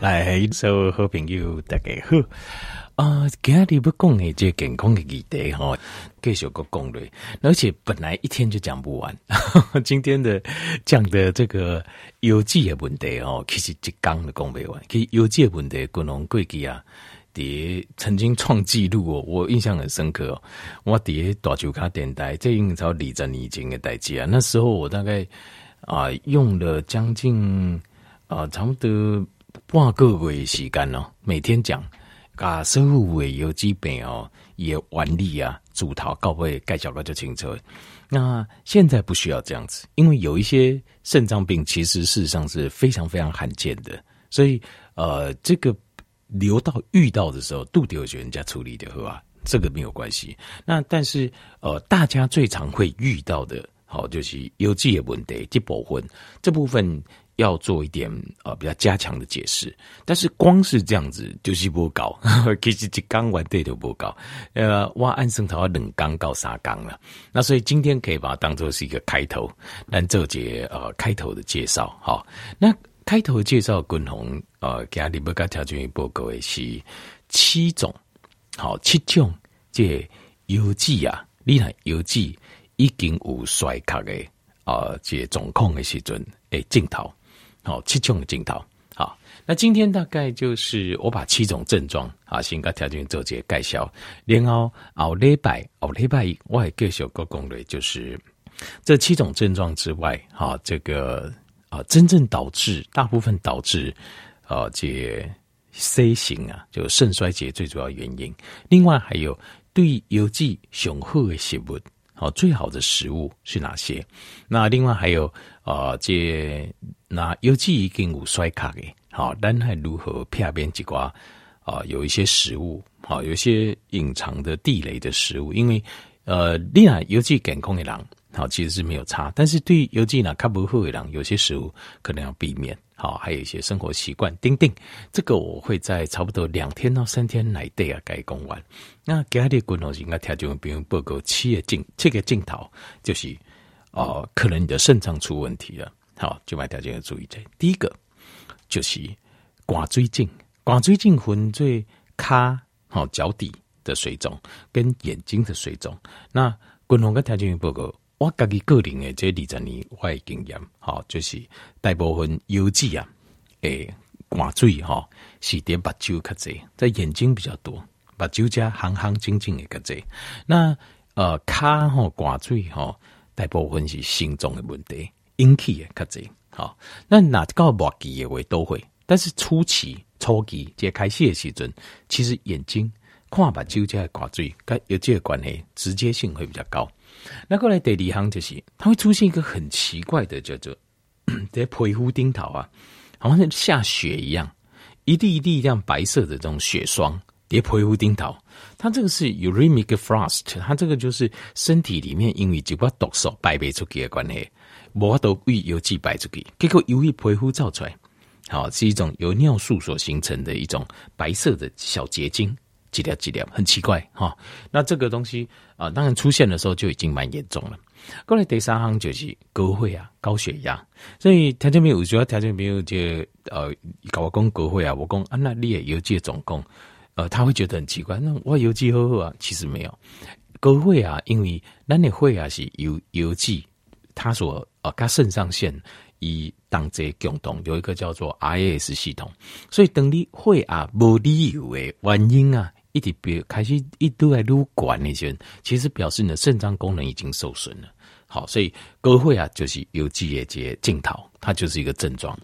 来，所有好朋友大家好啊！今天要讲的这健康的议题哈，继续个讲类，而且本来一天就讲不完。今天的讲的这个邮寄的问题哦，其实一讲都讲不完。其实邮寄的问题，可能过去啊，也曾经创纪录哦，我印象很深刻哦。我在大树卡电台，这已经超二十年前的代志啊。那时候我大概啊用了将近啊差不多。半个月时间哦，每天讲，把所有的邮寄病哦，也原理啊，主头到尾介绍个就清楚。那现在不需要这样子，因为有一些肾脏病，其实事实上是非常非常罕见的，所以呃，这个留到遇到的时候，都得有人家处理的，是吧？这个没有关系。那但是呃，大家最常会遇到的，好就是邮寄的问题，这部分这部分。要做一点呃比较加强的解释，但是光是这样子就是不高，其实一缸完对都不高。呃，我按生头要冷缸到三缸了，那所以今天可以把它当做是一个开头，来做节呃开头的介绍。好，那开头的介绍，滚红呃给阿里不加条件报告的是七种，好七种这邮寄啊，你看邮寄已经有衰卡的啊，这状况的时阵诶镜头。好，七种的镜头。好，那今天大概就是我把七种症状啊，先跟条件做些介绍。然后奥礼拜，奥礼拜我还继续个攻略，就是这七种症状之外，哈，这个啊，真正导致大部分导致啊，这 C 型啊，就肾衰竭最主要原因。另外还有对邮寄上好的食物，好，最好的食物是哪些？那另外还有啊，这。那尤其已经有衰卡的，好，但还如何片边几瓜啊？有一些食物，好，有一些隐藏的地雷的食物，因为呃，你那邮寄健康的人，好，其实是没有差，但是对尤其呢，卡不会的人，有些食物可能要避免，好，还有一些生活习惯，丁丁，这个我会在差不多两天到三天来对啊，该讲完。那其他的观众应该听就比如报告七个镜，七个镜头就是哦、可能你的肾脏出问题了。好，就买条件要注意这。第一个就是挂水肿，挂水肿分最卡好脚底的水肿跟眼睛的水肿。那滚红跟条件报告，我自己个人的这二十年我的经验，好，就是大部分邮寄啊，诶，挂水哈是点目睭较济，在眼睛比较多，目睭加行行静静的较济。那呃卡哈挂水哈，大部分是心脏的问题。引起的较济，好，那哪个末期也会都会，但是初期、初期这开始的时阵，其实眼睛看目睭这挂坠，跟有这个关系，直接性会比较高。那过来第二行就是，它会出现一个很奇怪的叫做在 皮肤顶头啊，好像下雪一样，一滴一滴这样白色的这种雪霜，叠皮肤顶头，它这个是 uremic frost，它这个就是身体里面因为就把毒素排不出去的关系。无法度为邮寄排出去，结果由于皮肤造出来，好是一种由尿素所形成的一种白色的小结晶，几粒几粒，很奇怪哈。那这个东西啊、当然出现的时候就已经蛮严重了。过来第三行就是高血压、高血压，所以条件没有，主要条件没有，就呃，搞我讲高血压，我讲啊，那你也邮寄总共，呃，他会觉得很奇怪，那我邮寄好好啊，其实没有高血压，因为咱的血压是邮邮寄。他说：“呃，他肾上腺以当这共同有一个叫做 I S 系统，所以等你会啊无理由的原因啊，一直别开始一都在撸管那些，其实表示你的肾脏功能已经受损了。好，所以高会啊就是有记忆节镜头，它就是一个症状。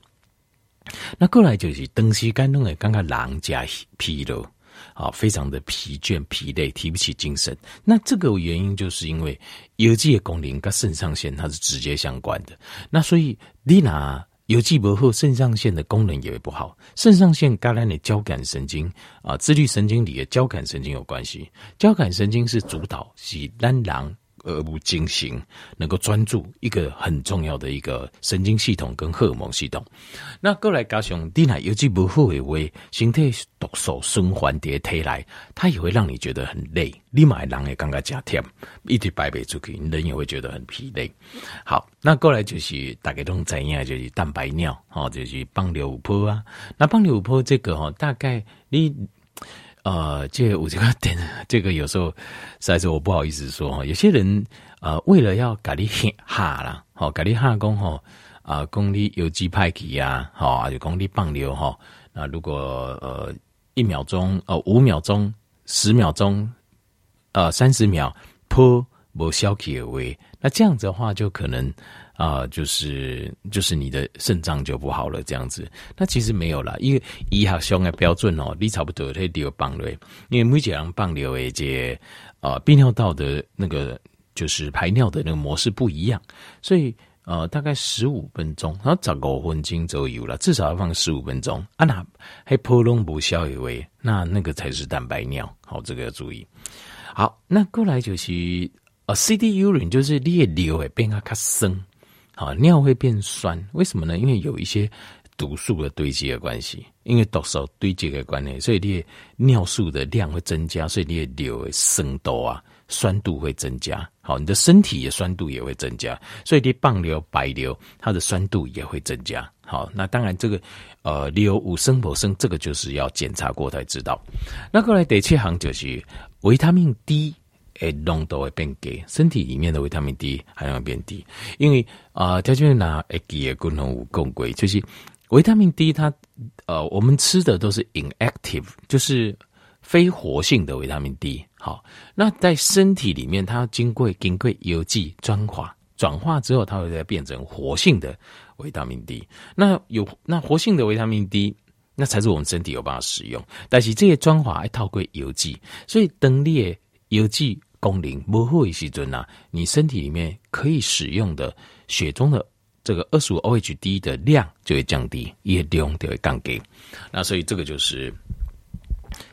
那过来就是东西干弄的，刚刚狼加疲劳。”啊，非常的疲倦、疲累，提不起精神。那这个原因就是因为邮寄的功能跟肾上腺它是直接相关的。那所以你拿邮寄不好，肾上腺的功能也会不好。肾上腺跟咱的交感神经啊，自律神经里的交感神经有关系。交感神经是主导，是咱人而不精行，能够专注一个很重要的一个神经系统跟荷尔蒙系统。那过来加上你若有机不好的话，身体毒素循环叠体来，它也会让你觉得很累。你买人也刚刚加甜，一直排不出去，人也会觉得很疲累。好，那过来就是大家都知影，就是蛋白尿，哦，就是放疗五波啊。那放疗五波这个哦，大概你。呃，这我这个点，这个有时候实在是我不好意思说哈。有些人呃，为了要咖喱哈啦，好咖喱哈工哈啊，公里有机派气呀，好啊，就公里棒流哈。那如果呃一秒钟呃五秒钟十秒钟呃三十秒泼不消气的话，那这样子的话就可能。啊、就是就是你的肾脏就不好了，这样子。那其实没有啦，因为医学上的标准哦，你差不多得流放流，因为每个人放流诶，这呃泌尿道的那个就是排尿的那个模式不一样，所以呃大概十五分钟，然后十五分钟左右了，至少要放十五分钟。啊，那还破龙不消以为，那那个才是蛋白尿，好，这个要注意。好，那过来就是啊，C D U R 就是你的尿会变得较深。好，尿会变酸，为什么呢？因为有一些毒素的堆积的关系，因为毒素堆积的关系，所以你的尿素的量会增加，所以你的尿的酸多啊，酸度会增加。好，你的身体的酸度也会增加，所以你放尿白尿，它的酸度也会增加。好，那当然这个呃，尿有生不生，这个就是要检查过才知道。那过来第七行就是维他命 D。诶，浓度会变低，身体里面的维他命 D 含量变低，因为啊，条件拿诶记诶共同有共轨，就是维他命 D 它呃，我们吃的都是 inactive，就是非活性的维他命 D。好，那在身体里面，它经过经过邮寄转化，转化之后，它会再变成活性的维他命 D。那有那活性的维他命 D，那才是我们身体有办法使用。但是这些转化还透过邮寄，所以等你邮寄。功能不好的时阵啊，你身体里面可以使用的血中的这个二十五 OHD 的量就会降低，也量就会降低。那所以这个就是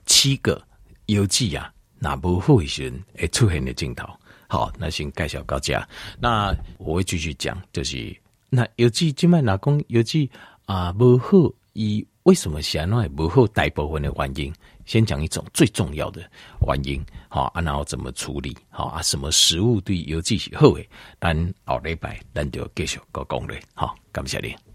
七个邮寄啊，那不好的时阵会出现的镜头。好，那先介绍到这。那我会继续讲，就是那邮寄今麦哪讲邮寄啊不好，以为什么显然不好？大部分的原因。先讲一种最重要的原因，好啊，然后怎么处理，好啊，什么食物对油脂是好的，咱后礼拜咱就继续讲讲嘞，好，感谢你。